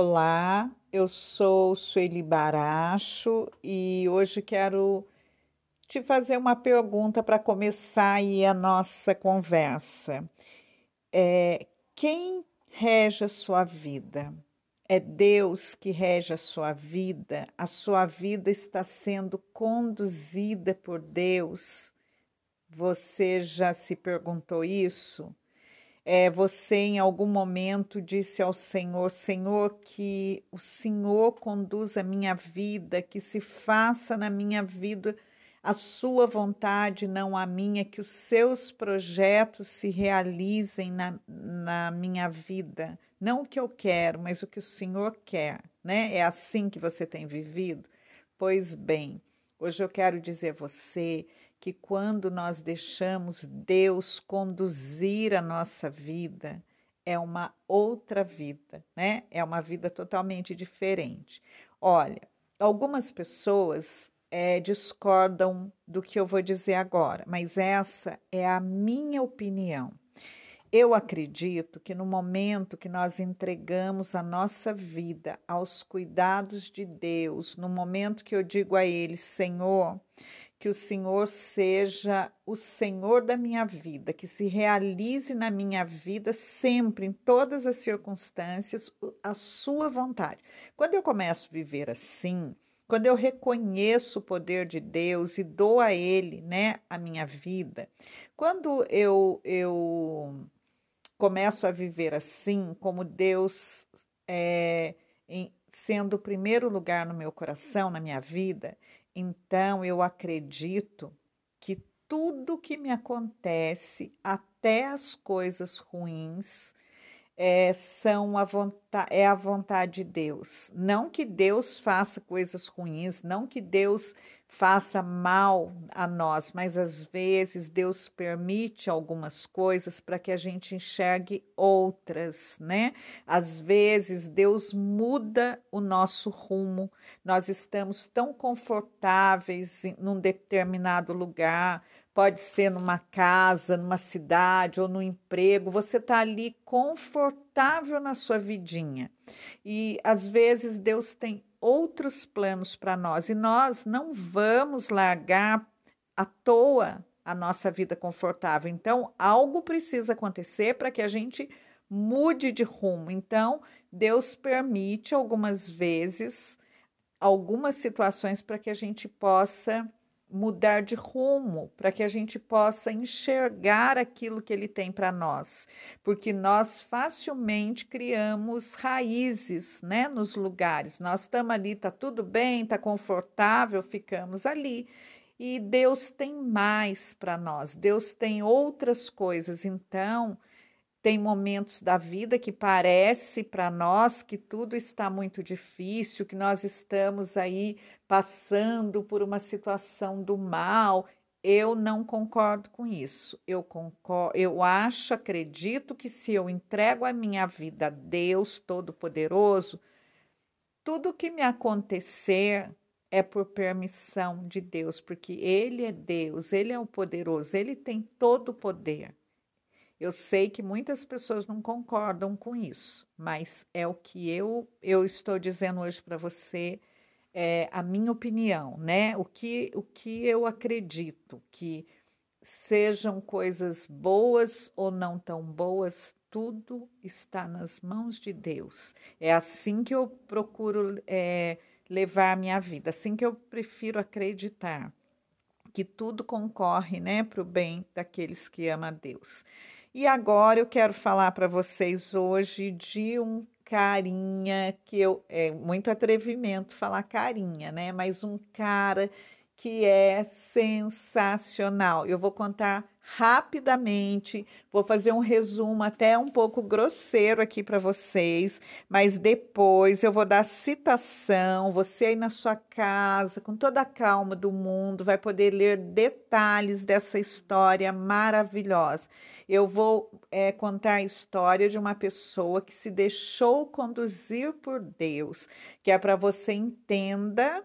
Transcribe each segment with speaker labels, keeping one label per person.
Speaker 1: Olá, eu sou Sueli Baracho e hoje quero te fazer uma pergunta para começar aí a nossa conversa. É, quem rege a sua vida? É Deus que rege a sua vida? A sua vida está sendo conduzida por Deus? Você já se perguntou isso? É, você em algum momento disse ao Senhor: Senhor, que o Senhor conduza a minha vida, que se faça na minha vida a sua vontade, não a minha, que os seus projetos se realizem na, na minha vida. Não o que eu quero, mas o que o Senhor quer, né? É assim que você tem vivido? Pois bem, hoje eu quero dizer a você que quando nós deixamos Deus conduzir a nossa vida, é uma outra vida, né? É uma vida totalmente diferente. Olha, algumas pessoas é, discordam do que eu vou dizer agora, mas essa é a minha opinião. Eu acredito que no momento que nós entregamos a nossa vida aos cuidados de Deus, no momento que eu digo a Ele, Senhor, que o Senhor seja o Senhor da minha vida, que se realize na minha vida sempre, em todas as circunstâncias, a sua vontade. Quando eu começo a viver assim, quando eu reconheço o poder de Deus e dou a Ele, né, a minha vida, quando eu, eu começo a viver assim, como Deus é, em, sendo o primeiro lugar no meu coração, na minha vida, então, eu acredito que tudo que me acontece, até as coisas ruins, é, são a vontade, é a vontade de Deus. Não que Deus faça coisas ruins, não que Deus faça mal a nós, mas às vezes Deus permite algumas coisas para que a gente enxergue outras, né? Às vezes Deus muda o nosso rumo. Nós estamos tão confortáveis em num determinado lugar, pode ser numa casa, numa cidade ou no emprego, você está ali confortável na sua vidinha. E às vezes Deus tem outros planos para nós e nós não vamos largar à toa a nossa vida confortável. Então, algo precisa acontecer para que a gente mude de rumo. Então, Deus permite algumas vezes algumas situações para que a gente possa mudar de rumo, para que a gente possa enxergar aquilo que ele tem para nós, porque nós facilmente criamos raízes, né, nos lugares. Nós estamos ali, tá tudo bem, tá confortável, ficamos ali. E Deus tem mais para nós. Deus tem outras coisas. Então, tem momentos da vida que parece para nós que tudo está muito difícil, que nós estamos aí passando por uma situação do mal. Eu não concordo com isso. Eu concordo, eu acho, acredito que se eu entrego a minha vida a Deus Todo-Poderoso, tudo que me acontecer é por permissão de Deus, porque Ele é Deus, Ele é o poderoso, Ele tem todo o poder. Eu sei que muitas pessoas não concordam com isso, mas é o que eu, eu estou dizendo hoje para você, é a minha opinião, né? O que, o que eu acredito que sejam coisas boas ou não tão boas, tudo está nas mãos de Deus. É assim que eu procuro é, levar a minha vida, assim que eu prefiro acreditar que tudo concorre né, para o bem daqueles que amam a Deus. E agora eu quero falar para vocês hoje de um carinha que eu é muito atrevimento falar carinha, né? Mas um cara que é sensacional. Eu vou contar rapidamente, vou fazer um resumo até um pouco grosseiro aqui para vocês, mas depois eu vou dar citação. Você aí na sua casa, com toda a calma do mundo, vai poder ler detalhes dessa história maravilhosa. Eu vou é, contar a história de uma pessoa que se deixou conduzir por Deus, que é para você entenda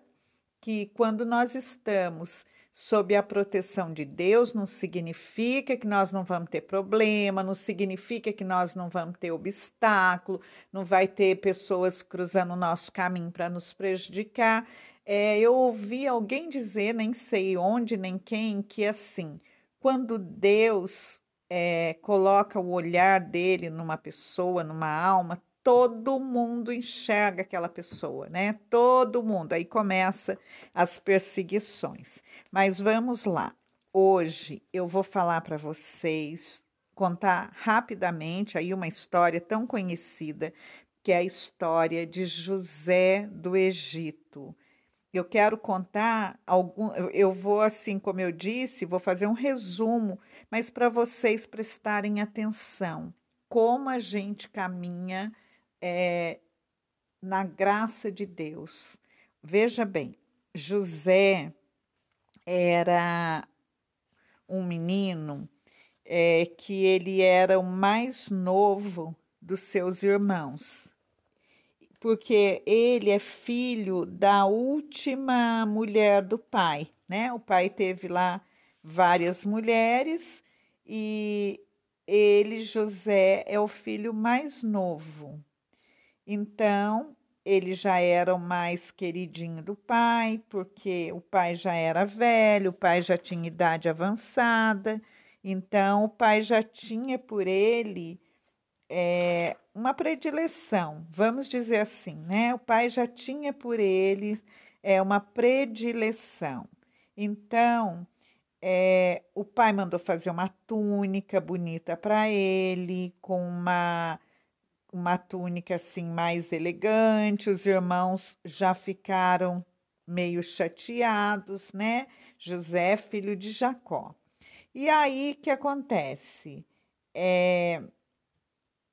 Speaker 1: que quando nós estamos sob a proteção de Deus, não significa que nós não vamos ter problema, não significa que nós não vamos ter obstáculo, não vai ter pessoas cruzando o nosso caminho para nos prejudicar. É, eu ouvi alguém dizer, nem sei onde nem quem, que assim, quando Deus é, coloca o olhar dele numa pessoa, numa alma, todo mundo enxerga aquela pessoa, né? Todo mundo. Aí começa as perseguições. Mas vamos lá. Hoje eu vou falar para vocês, contar rapidamente aí uma história tão conhecida, que é a história de José do Egito eu quero contar algum. Eu vou, assim como eu disse, vou fazer um resumo, mas para vocês prestarem atenção como a gente caminha é, na graça de Deus. Veja bem, José era um menino é, que ele era o mais novo dos seus irmãos porque ele é filho da última mulher do pai, né? O pai teve lá várias mulheres e ele, José, é o filho mais novo. Então, ele já era o mais queridinho do pai, porque o pai já era velho, o pai já tinha idade avançada, então o pai já tinha por ele é, uma predileção, vamos dizer assim, né? O pai já tinha por ele é, uma predileção. Então, é, o pai mandou fazer uma túnica bonita para ele, com uma, uma túnica assim mais elegante. Os irmãos já ficaram meio chateados, né? José, filho de Jacó. E aí que acontece? É,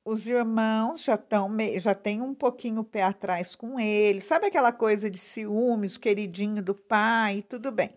Speaker 1: os irmãos já estão já tem um pouquinho o pé atrás com ele, sabe aquela coisa de ciúmes, queridinho do pai, tudo bem.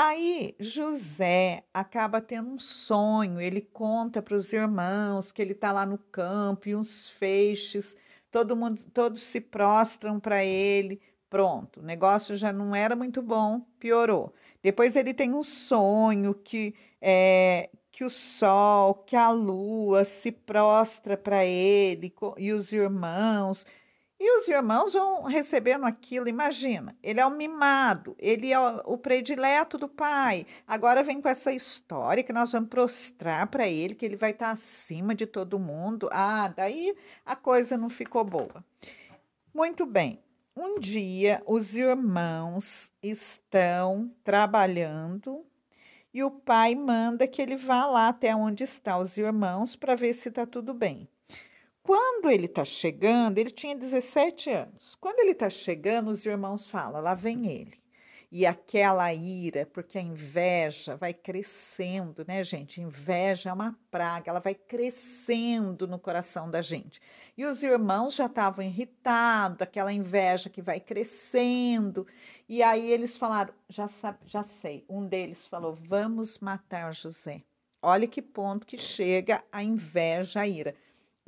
Speaker 1: Aí José acaba tendo um sonho, ele conta para os irmãos que ele está lá no campo e uns feixes, todo mundo, todos se prostram para ele. Pronto, o negócio já não era muito bom, piorou. Depois ele tem um sonho que é, que o sol, que a lua se prostra para ele e os irmãos. E os irmãos vão recebendo aquilo, imagina, ele é o mimado, ele é o predileto do pai. Agora vem com essa história que nós vamos prostrar para ele, que ele vai estar acima de todo mundo. Ah, daí a coisa não ficou boa. Muito bem. Um dia os irmãos estão trabalhando e o pai manda que ele vá lá até onde estão os irmãos para ver se está tudo bem. Quando ele está chegando, ele tinha 17 anos. Quando ele está chegando, os irmãos falam: lá vem ele e aquela ira, porque a inveja vai crescendo, né, gente? Inveja é uma praga, ela vai crescendo no coração da gente. E os irmãos já estavam irritados, aquela inveja que vai crescendo. E aí eles falaram: já, sabe, já sei. Um deles falou: vamos matar José. Olha que ponto que chega a inveja, a ira.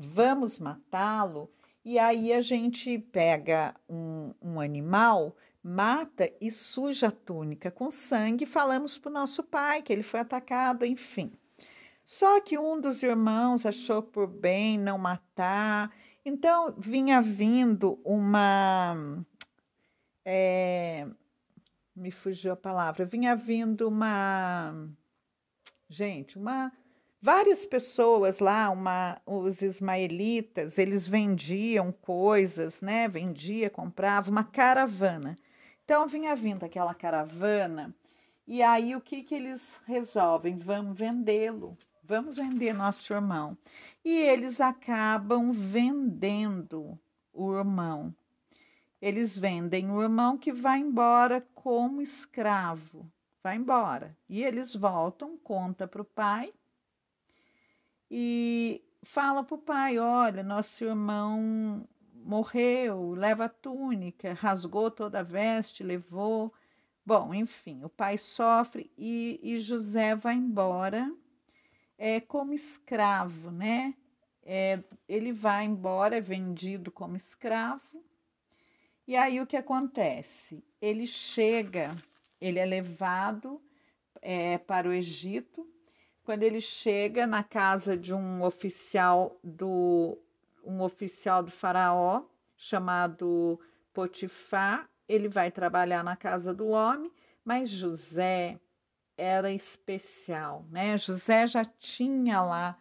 Speaker 1: Vamos matá-lo. E aí a gente pega um, um animal mata e suja a túnica com sangue. Falamos para o nosso pai que ele foi atacado, enfim. Só que um dos irmãos achou por bem não matar, então vinha vindo uma. É, me fugiu a palavra, vinha vindo uma. Gente, uma. Várias pessoas lá, uma, os ismaelitas, eles vendiam coisas, né? Vendia, comprava, uma caravana. Então vinha vindo aquela caravana e aí o que que eles resolvem? Vamos vendê-lo, vamos vender nosso irmão. E eles acabam vendendo o irmão. Eles vendem o irmão que vai embora como escravo, vai embora. E eles voltam, conta para o pai e fala para o pai: olha, nosso irmão morreu, leva a túnica, rasgou toda a veste, levou. Bom, enfim, o pai sofre e, e José vai embora é, como escravo, né? É, ele vai embora, é vendido como escravo. E aí o que acontece? Ele chega, ele é levado é, para o Egito. Quando ele chega na casa de um oficial do um oficial do faraó chamado Potifar, ele vai trabalhar na casa do homem, mas José era especial, né? José já tinha lá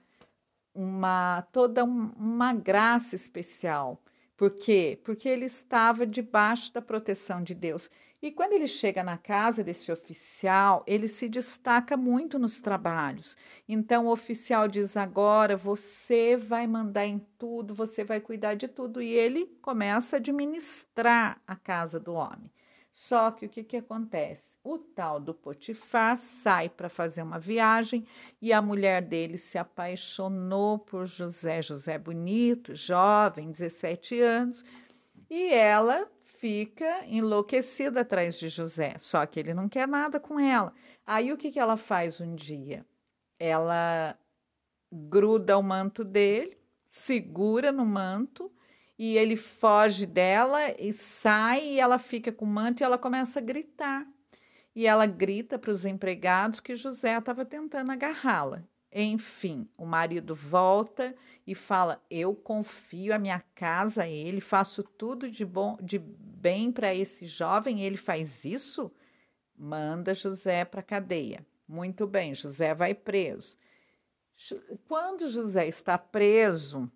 Speaker 1: uma toda uma graça especial. Por quê? Porque ele estava debaixo da proteção de Deus. E quando ele chega na casa desse oficial, ele se destaca muito nos trabalhos. Então o oficial diz: agora você vai mandar em tudo, você vai cuidar de tudo. E ele começa a administrar a casa do homem. Só que o que, que acontece? O tal do Potifar sai para fazer uma viagem e a mulher dele se apaixonou por José. José bonito, jovem, 17 anos, e ela fica enlouquecida atrás de José, só que ele não quer nada com ela. Aí o que, que ela faz um dia? Ela gruda o manto dele, segura no manto e ele foge dela e sai e ela fica com o manto e ela começa a gritar. E ela grita para os empregados que José estava tentando agarrá-la. Enfim, o marido volta e fala: Eu confio a minha casa a ele, faço tudo de bom, de bem para esse jovem, ele faz isso? Manda José para a cadeia. Muito bem, José vai preso. Quando José está preso,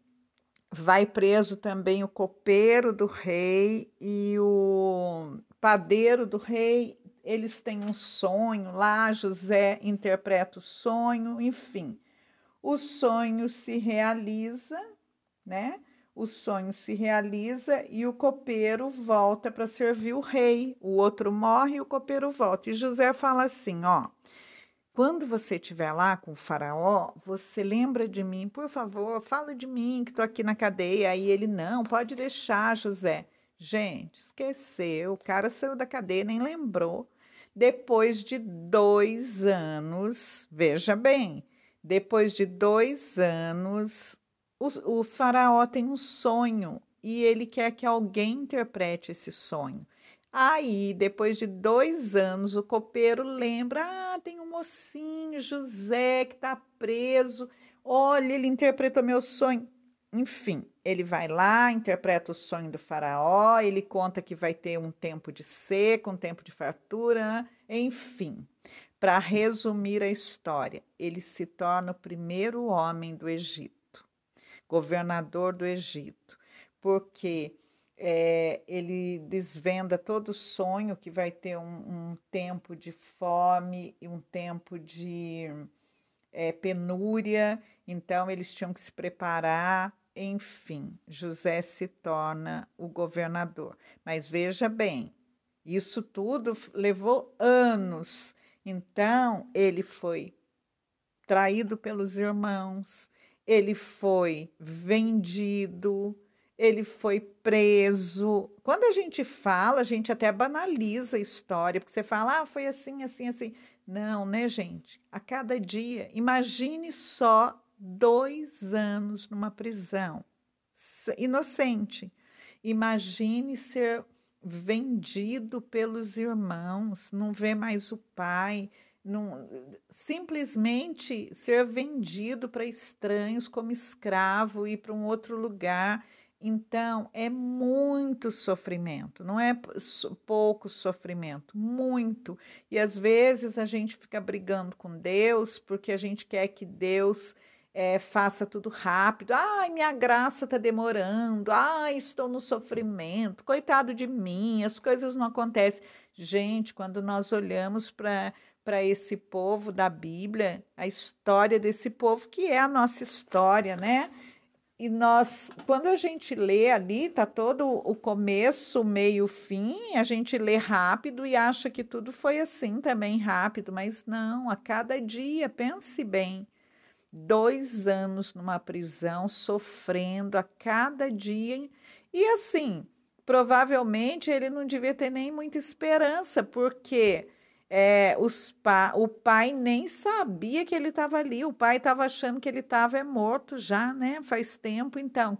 Speaker 1: vai preso também o copeiro do rei e o padeiro do rei eles têm um sonho lá, José interpreta o sonho, enfim. O sonho se realiza, né? O sonho se realiza e o copeiro volta para servir o rei. O outro morre e o copeiro volta. E José fala assim: ó, quando você estiver lá com o faraó, você lembra de mim, por favor, fala de mim que estou aqui na cadeia. Aí ele, não, pode deixar, José. Gente, esqueceu, o cara saiu da cadeia, nem lembrou. Depois de dois anos, veja bem, depois de dois anos, o, o faraó tem um sonho e ele quer que alguém interprete esse sonho. Aí, depois de dois anos, o copeiro lembra: ah, tem um mocinho, José, que está preso. Olha, ele interpretou meu sonho. Enfim, ele vai lá, interpreta o sonho do faraó, ele conta que vai ter um tempo de seca, um tempo de fartura, enfim. Para resumir a história, ele se torna o primeiro homem do Egito, governador do Egito, porque é, ele desvenda todo o sonho que vai ter um, um tempo de fome e um tempo de é, penúria, então eles tinham que se preparar enfim, José se torna o governador. Mas veja bem, isso tudo levou anos. Então, ele foi traído pelos irmãos, ele foi vendido, ele foi preso. Quando a gente fala, a gente até banaliza a história, porque você fala, ah, foi assim, assim, assim. Não, né, gente? A cada dia, imagine só dois anos numa prisão, inocente. Imagine ser vendido pelos irmãos, não ver mais o pai, não, simplesmente ser vendido para estranhos como escravo e para um outro lugar. Então, é muito sofrimento, não é pouco sofrimento, muito. E às vezes a gente fica brigando com Deus porque a gente quer que Deus é, faça tudo rápido. Ai, minha graça está demorando. Ai, estou no sofrimento. Coitado de mim, as coisas não acontecem. Gente, quando nós olhamos para para esse povo da Bíblia, a história desse povo, que é a nossa história, né? E nós, quando a gente lê ali, tá todo o começo, meio, fim, a gente lê rápido e acha que tudo foi assim também rápido, mas não, a cada dia, pense bem dois anos numa prisão, sofrendo a cada dia. E assim, provavelmente ele não devia ter nem muita esperança, porque é, os pa o pai nem sabia que ele estava ali, o pai estava achando que ele estava é morto já, né? Faz tempo, então.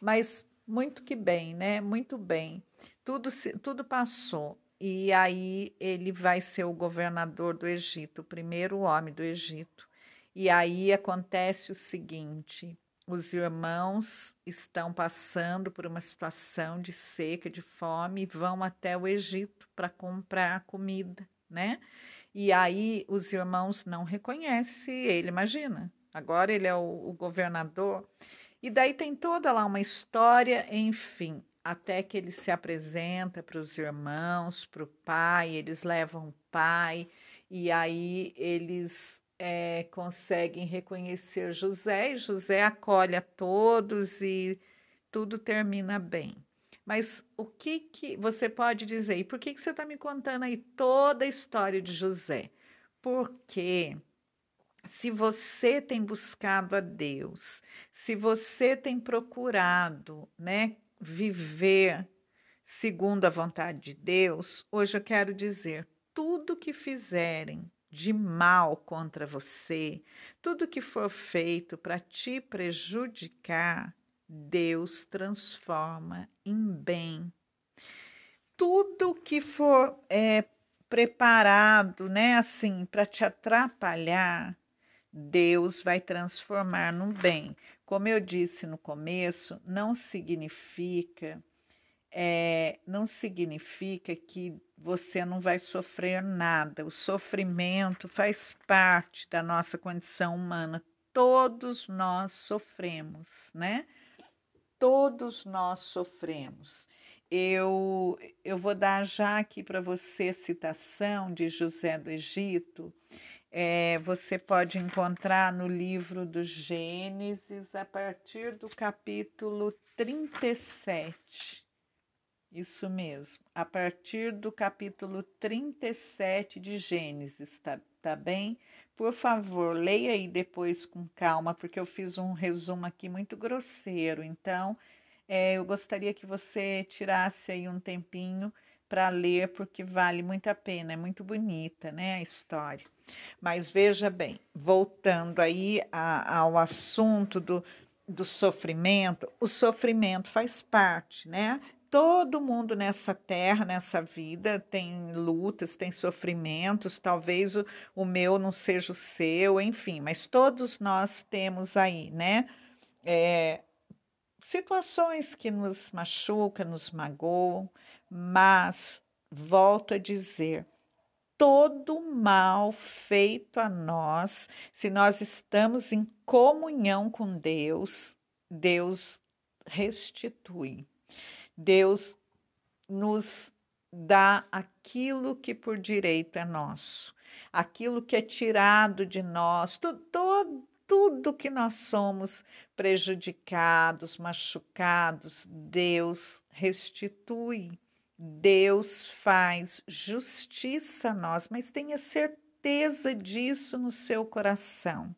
Speaker 1: Mas muito que bem, né? Muito bem. Tudo, tudo passou. e aí ele vai ser o governador do Egito, o primeiro homem do Egito. E aí acontece o seguinte: os irmãos estão passando por uma situação de seca, de fome, e vão até o Egito para comprar comida, né? E aí os irmãos não reconhecem ele, imagina. Agora ele é o, o governador. E daí tem toda lá uma história, enfim até que ele se apresenta para os irmãos, para o pai, eles levam o pai, e aí eles é, conseguem reconhecer José, e José acolhe a todos e tudo termina bem. Mas o que, que você pode dizer? E por que, que você está me contando aí toda a história de José? Porque se você tem buscado a Deus, se você tem procurado, né, viver segundo a vontade de Deus, hoje eu quero dizer: tudo que fizerem de mal contra você, tudo que for feito para te prejudicar, Deus transforma em bem. Tudo que for é, preparado, né, assim, para te atrapalhar, Deus vai transformar no bem. Como eu disse no começo, não significa é, não significa que você não vai sofrer nada. O sofrimento faz parte da nossa condição humana. Todos nós sofremos, né? Todos nós sofremos. Eu, eu vou dar já aqui para você citação de José do Egito é, você pode encontrar no livro do Gênesis a partir do capítulo 37. Isso mesmo, a partir do capítulo 37 de Gênesis, tá, tá bem? Por favor, leia aí depois com calma, porque eu fiz um resumo aqui muito grosseiro. Então, é, eu gostaria que você tirasse aí um tempinho para ler, porque vale muito a pena, é muito bonita né, a história. Mas veja bem, voltando aí a, ao assunto do, do sofrimento, o sofrimento faz parte, né? Todo mundo nessa terra, nessa vida, tem lutas, tem sofrimentos, talvez o, o meu não seja o seu, enfim, mas todos nós temos aí, né? É, situações que nos machucam, nos magoam, mas, volto a dizer, todo mal feito a nós, se nós estamos em comunhão com Deus, Deus restitui. Deus nos dá aquilo que por direito é nosso, aquilo que é tirado de nós, todo, tudo que nós somos prejudicados, machucados, Deus restitui. Deus faz justiça a nós, mas tenha certeza disso no seu coração.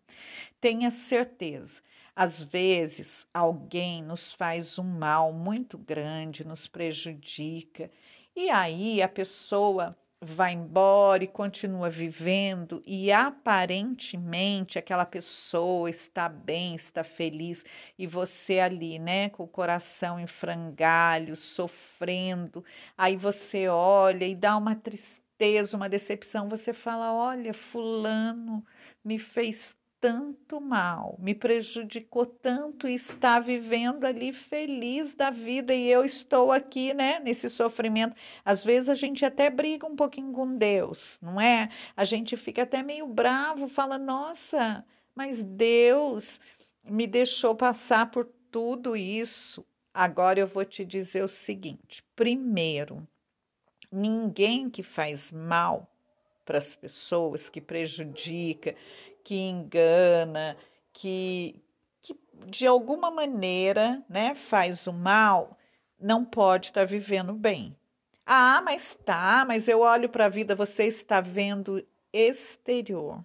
Speaker 1: Tenha certeza. Às vezes, alguém nos faz um mal muito grande, nos prejudica, e aí a pessoa vai embora e continua vivendo e aparentemente aquela pessoa está bem, está feliz e você ali, né, com o coração em frangalhos, sofrendo. Aí você olha e dá uma tristeza, uma decepção, você fala: "Olha, fulano me fez tanto mal, me prejudicou tanto e está vivendo ali feliz da vida e eu estou aqui, né, nesse sofrimento. Às vezes a gente até briga um pouquinho com Deus, não é? A gente fica até meio bravo, fala: "Nossa, mas Deus me deixou passar por tudo isso". Agora eu vou te dizer o seguinte: primeiro, ninguém que faz mal para as pessoas, que prejudica, que engana, que, que de alguma maneira né, faz o mal, não pode estar tá vivendo bem. Ah, mas tá, mas eu olho para a vida, você está vendo exterior.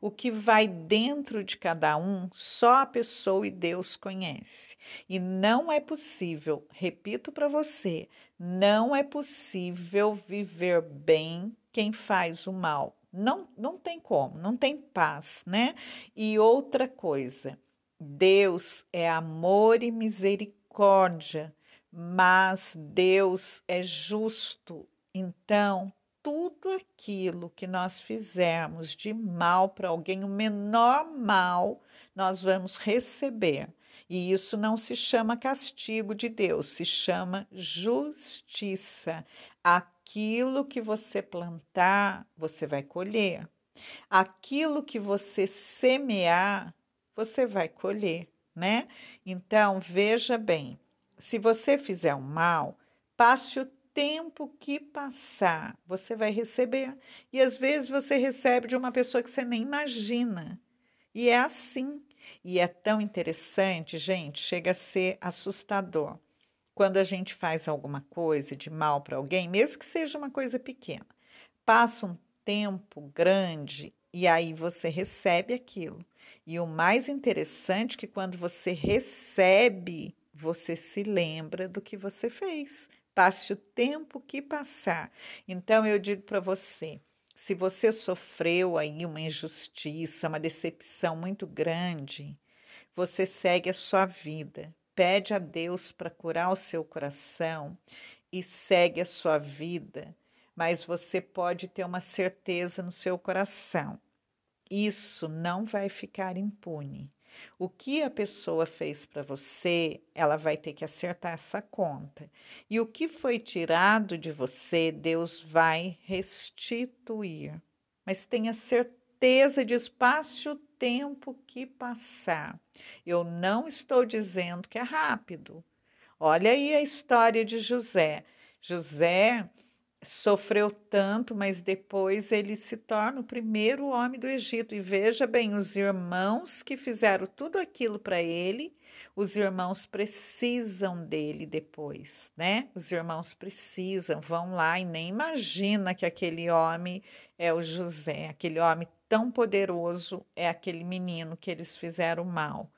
Speaker 1: O que vai dentro de cada um, só a pessoa e Deus conhece. E não é possível, repito para você, não é possível viver bem quem faz o mal não, não tem como, não tem paz, né? E outra coisa, Deus é amor e misericórdia, mas Deus é justo Então, tudo aquilo que nós fizermos de mal para alguém, o menor mal, nós vamos receber. E isso não se chama castigo de Deus, se chama justiça. Aquilo que você plantar, você vai colher. Aquilo que você semear, você vai colher, né? Então, veja bem, se você fizer o mal, passe o tempo que passar, você vai receber. E às vezes você recebe de uma pessoa que você nem imagina. E é assim. E é tão interessante, gente, chega a ser assustador. Quando a gente faz alguma coisa de mal para alguém, mesmo que seja uma coisa pequena, passa um tempo grande e aí você recebe aquilo. E o mais interessante é que quando você recebe, você se lembra do que você fez. Passe o tempo que passar. Então eu digo para você, se você sofreu aí uma injustiça, uma decepção muito grande, você segue a sua vida, pede a Deus para curar o seu coração e segue a sua vida, mas você pode ter uma certeza no seu coração. Isso não vai ficar impune. O que a pessoa fez para você, ela vai ter que acertar essa conta. E o que foi tirado de você, Deus vai restituir. Mas tenha certeza de espaço o tempo que passar. Eu não estou dizendo que é rápido. Olha aí a história de José. José sofreu tanto, mas depois ele se torna o primeiro homem do Egito. E veja bem, os irmãos que fizeram tudo aquilo para ele, os irmãos precisam dele depois, né? Os irmãos precisam, vão lá e nem imagina que aquele homem é o José, aquele homem tão poderoso é aquele menino que eles fizeram mal.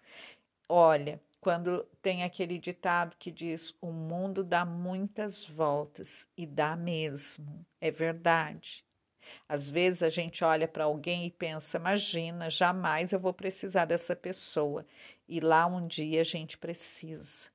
Speaker 1: Olha, quando tem aquele ditado que diz: o mundo dá muitas voltas e dá mesmo. É verdade. Às vezes a gente olha para alguém e pensa: imagina, jamais eu vou precisar dessa pessoa. E lá um dia a gente precisa.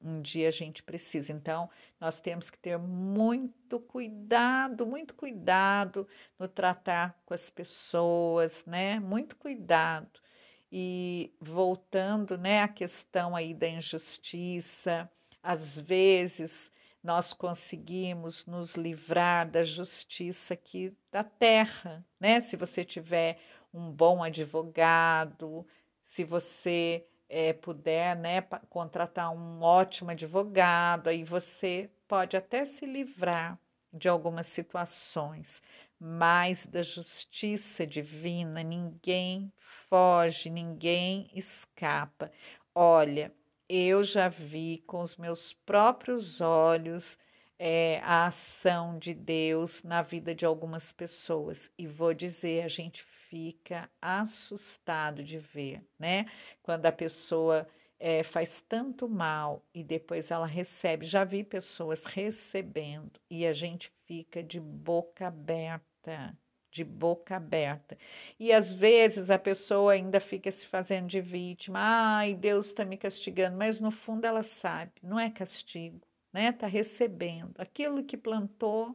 Speaker 1: Um dia a gente precisa. Então, nós temos que ter muito cuidado, muito cuidado no tratar com as pessoas, né? Muito cuidado e voltando, né, à questão aí da injustiça, às vezes nós conseguimos nos livrar da justiça aqui da terra, né? Se você tiver um bom advogado, se você é, puder, né, contratar um ótimo advogado, aí você pode até se livrar de algumas situações, mas da justiça divina ninguém foge, ninguém escapa. Olha, eu já vi com os meus próprios olhos é, a ação de Deus na vida de algumas pessoas e vou dizer, a gente fica assustado de ver, né? Quando a pessoa é, faz tanto mal e depois ela recebe. Já vi pessoas recebendo e a gente fica de boca aberta, de boca aberta. E às vezes a pessoa ainda fica se fazendo de vítima. Ai, Deus está me castigando, mas no fundo ela sabe, não é castigo, né? Está recebendo. Aquilo que plantou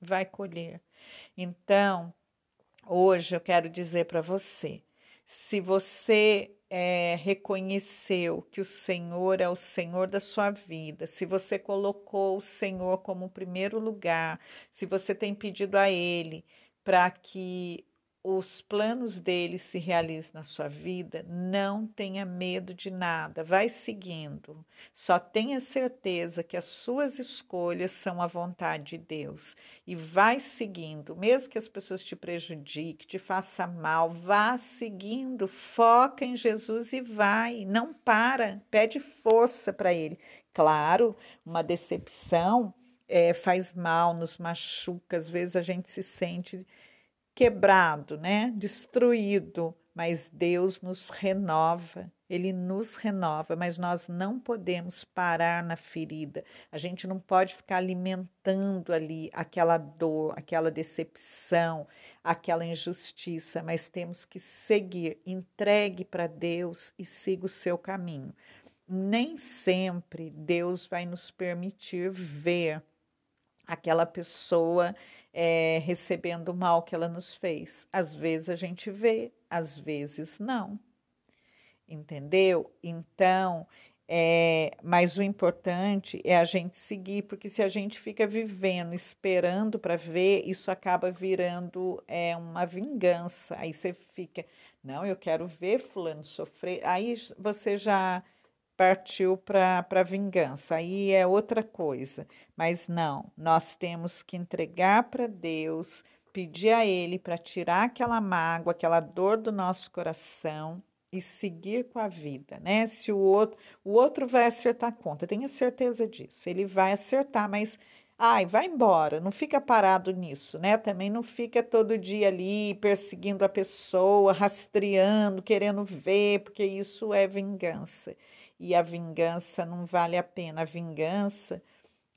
Speaker 1: vai colher. Então, hoje eu quero dizer para você, se você é, reconheceu que o Senhor é o Senhor da sua vida, se você colocou o Senhor como primeiro lugar, se você tem pedido a Ele para que os planos dele se realizem na sua vida, não tenha medo de nada, vai seguindo. Só tenha certeza que as suas escolhas são a vontade de Deus e vai seguindo, mesmo que as pessoas te prejudiquem, te façam mal, vá seguindo, foca em Jesus e vai, não para, pede força para ele. Claro, uma decepção é, faz mal, nos machuca, às vezes a gente se sente quebrado, né? Destruído, mas Deus nos renova. Ele nos renova, mas nós não podemos parar na ferida. A gente não pode ficar alimentando ali aquela dor, aquela decepção, aquela injustiça, mas temos que seguir. Entregue para Deus e siga o seu caminho. Nem sempre Deus vai nos permitir ver aquela pessoa é, recebendo o mal que ela nos fez. Às vezes a gente vê, às vezes não. Entendeu? Então, é, mas o importante é a gente seguir, porque se a gente fica vivendo, esperando para ver, isso acaba virando é, uma vingança. Aí você fica, não, eu quero ver fulano sofrer. Aí você já partiu para a vingança, aí é outra coisa. Mas não, nós temos que entregar para Deus, pedir a Ele para tirar aquela mágoa, aquela dor do nosso coração e seguir com a vida, né? Se o outro, o outro vai acertar a conta, tenha certeza disso. Ele vai acertar, mas ai, vai embora, não fica parado nisso, né? Também não fica todo dia ali perseguindo a pessoa, rastreando, querendo ver, porque isso é vingança e a vingança não vale a pena. A vingança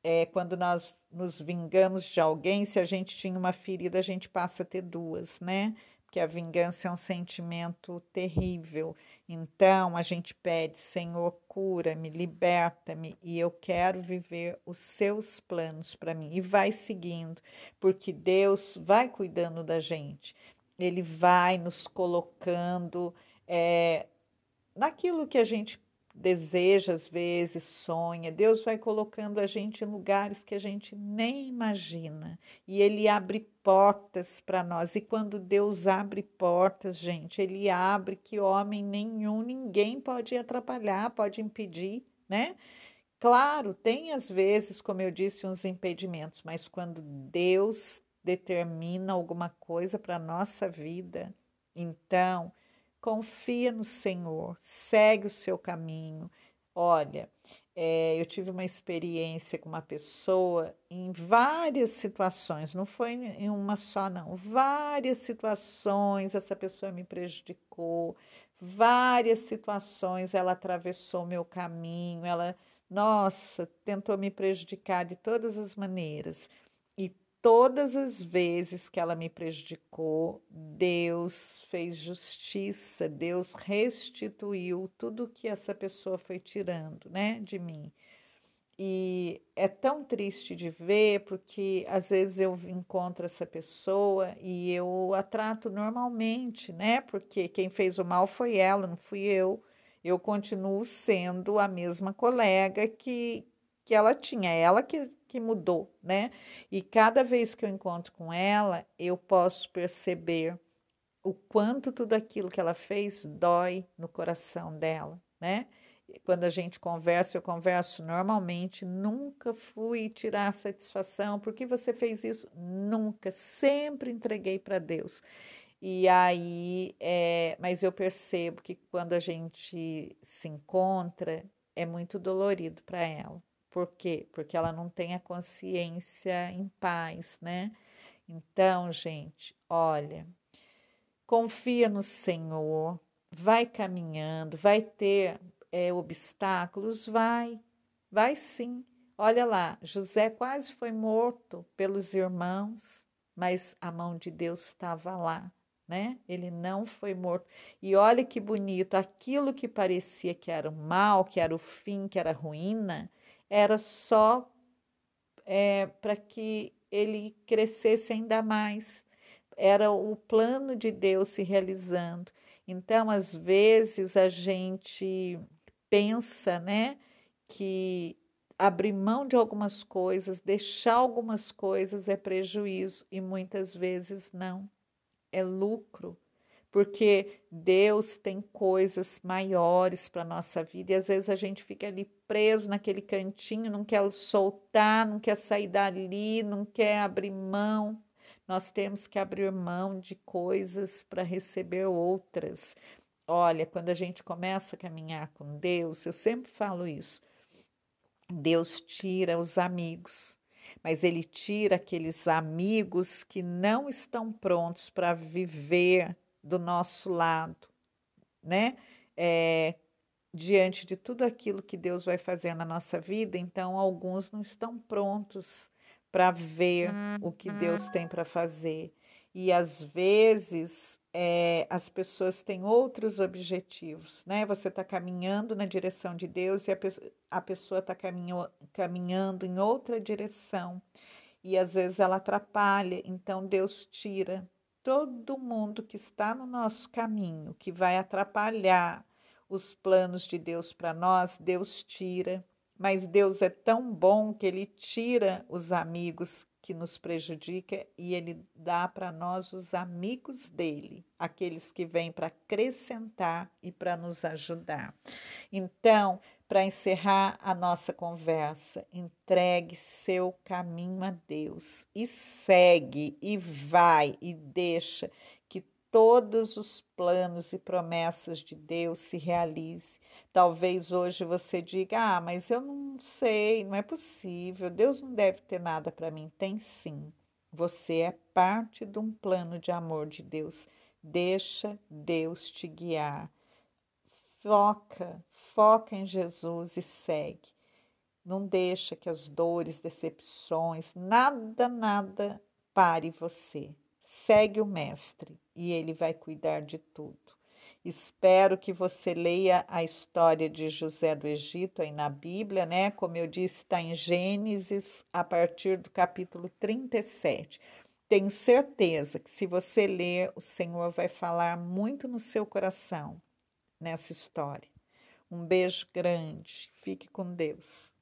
Speaker 1: é quando nós nos vingamos de alguém, se a gente tinha uma ferida, a gente passa a ter duas, né? Porque a vingança é um sentimento terrível. Então a gente pede, Senhor, cura-me, liberta-me e eu quero viver os seus planos para mim. E vai seguindo, porque Deus vai cuidando da gente. Ele vai nos colocando é, naquilo que a gente deseja, às vezes, sonha. Deus vai colocando a gente em lugares que a gente nem imagina. E Ele abre portas para nós. E quando Deus abre portas, gente, Ele abre que homem nenhum, ninguém pode atrapalhar, pode impedir, né? Claro, tem às vezes, como eu disse, uns impedimentos, mas quando Deus determina alguma coisa para a nossa vida, então confia no Senhor, segue o seu caminho. Olha, é, eu tive uma experiência com uma pessoa em várias situações, não foi em uma só, não, várias situações essa pessoa me prejudicou, várias situações ela atravessou meu caminho, ela, nossa, tentou me prejudicar de todas as maneiras todas as vezes que ela me prejudicou, Deus fez justiça, Deus restituiu tudo que essa pessoa foi tirando, né, de mim. E é tão triste de ver, porque às vezes eu encontro essa pessoa e eu a trato normalmente, né? Porque quem fez o mal foi ela, não fui eu. Eu continuo sendo a mesma colega que, que ela tinha, ela que que mudou, né? E cada vez que eu encontro com ela, eu posso perceber o quanto tudo aquilo que ela fez dói no coração dela, né? Quando a gente conversa, eu converso normalmente, nunca fui tirar satisfação, por que você fez isso? Nunca, sempre entreguei para Deus. E aí, é, mas eu percebo que quando a gente se encontra, é muito dolorido para ela. Por quê? Porque ela não tem a consciência em paz, né? Então, gente, olha, confia no Senhor, vai caminhando, vai ter é, obstáculos, vai, vai sim. Olha lá, José quase foi morto pelos irmãos, mas a mão de Deus estava lá, né? Ele não foi morto. E olha que bonito, aquilo que parecia que era o mal, que era o fim, que era ruína, era só é, para que ele crescesse ainda mais. Era o plano de Deus se realizando. Então, às vezes, a gente pensa, né, que abrir mão de algumas coisas, deixar algumas coisas é prejuízo e muitas vezes não, é lucro porque Deus tem coisas maiores para a nossa vida e às vezes a gente fica ali preso naquele cantinho, não quer soltar, não quer sair dali, não quer abrir mão. Nós temos que abrir mão de coisas para receber outras. Olha, quando a gente começa a caminhar com Deus, eu sempre falo isso. Deus tira os amigos, mas ele tira aqueles amigos que não estão prontos para viver do nosso lado, né? É, diante de tudo aquilo que Deus vai fazer na nossa vida, então alguns não estão prontos para ver o que Deus tem para fazer. E às vezes é, as pessoas têm outros objetivos, né? Você está caminhando na direção de Deus e a, pe a pessoa está caminhando em outra direção. e às vezes ela atrapalha, então Deus tira todo mundo que está no nosso caminho, que vai atrapalhar os planos de Deus para nós, Deus tira. Mas Deus é tão bom que ele tira os amigos que nos prejudica e ele dá para nós os amigos dele, aqueles que vêm para acrescentar e para nos ajudar. Então, para encerrar a nossa conversa, entregue seu caminho a Deus e segue e vai e deixa que todos os planos e promessas de Deus se realizem. Talvez hoje você diga: "Ah, mas eu não sei, não é possível. Deus não deve ter nada para mim". Tem sim. Você é parte de um plano de amor de Deus. Deixa Deus te guiar. Foca, foca em Jesus e segue. Não deixa que as dores, decepções, nada, nada pare você. Segue o mestre e ele vai cuidar de tudo. Espero que você leia a história de José do Egito aí na Bíblia, né? Como eu disse, está em Gênesis, a partir do capítulo 37. Tenho certeza que se você ler, o Senhor vai falar muito no seu coração nessa história. Um beijo grande. Fique com Deus.